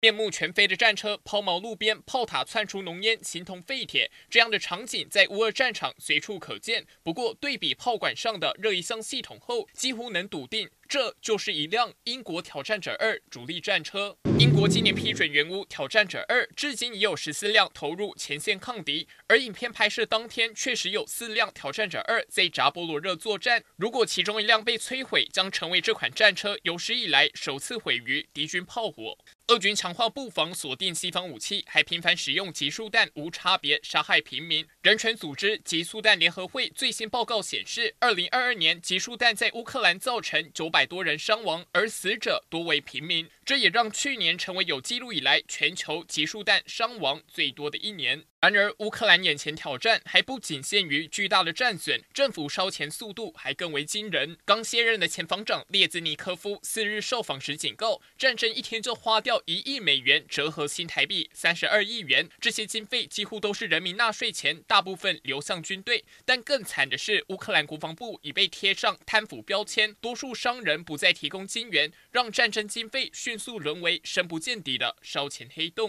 面目全非的战车抛锚路边，炮塔窜出浓烟，形同废铁。这样的场景在乌俄战场随处可见。不过，对比炮管上的热一箱系统后，几乎能笃定。这就是一辆英国挑战者二主力战车。英国今年批准援乌挑战者二，至今已有十四辆投入前线抗敌。而影片拍摄当天，确实有四辆挑战者二在扎波罗热作战。如果其中一辆被摧毁，将成为这款战车有史以来首次毁于敌军炮火。俄军强化布防，锁定西方武器，还频繁使用集束弹，无差别杀害平民。人权组织集束弹联合会最新报告显示，二零二二年集束弹在乌克兰造成九百。多人伤亡，而死者多为平民，这也让去年成为有记录以来全球集束弹伤亡最多的一年。然而，乌克兰眼前挑战还不仅限于巨大的战损，政府烧钱速度还更为惊人。刚卸任的前防长列兹尼科夫四日受访时警告，战争一天就花掉一亿美元，折合新台币三十二亿元，这些经费几乎都是人民纳税钱，大部分流向军队。但更惨的是，乌克兰国防部已被贴上贪腐标签，多数商人不再提供金援，让战争经费迅速沦为深不见底的烧钱黑洞。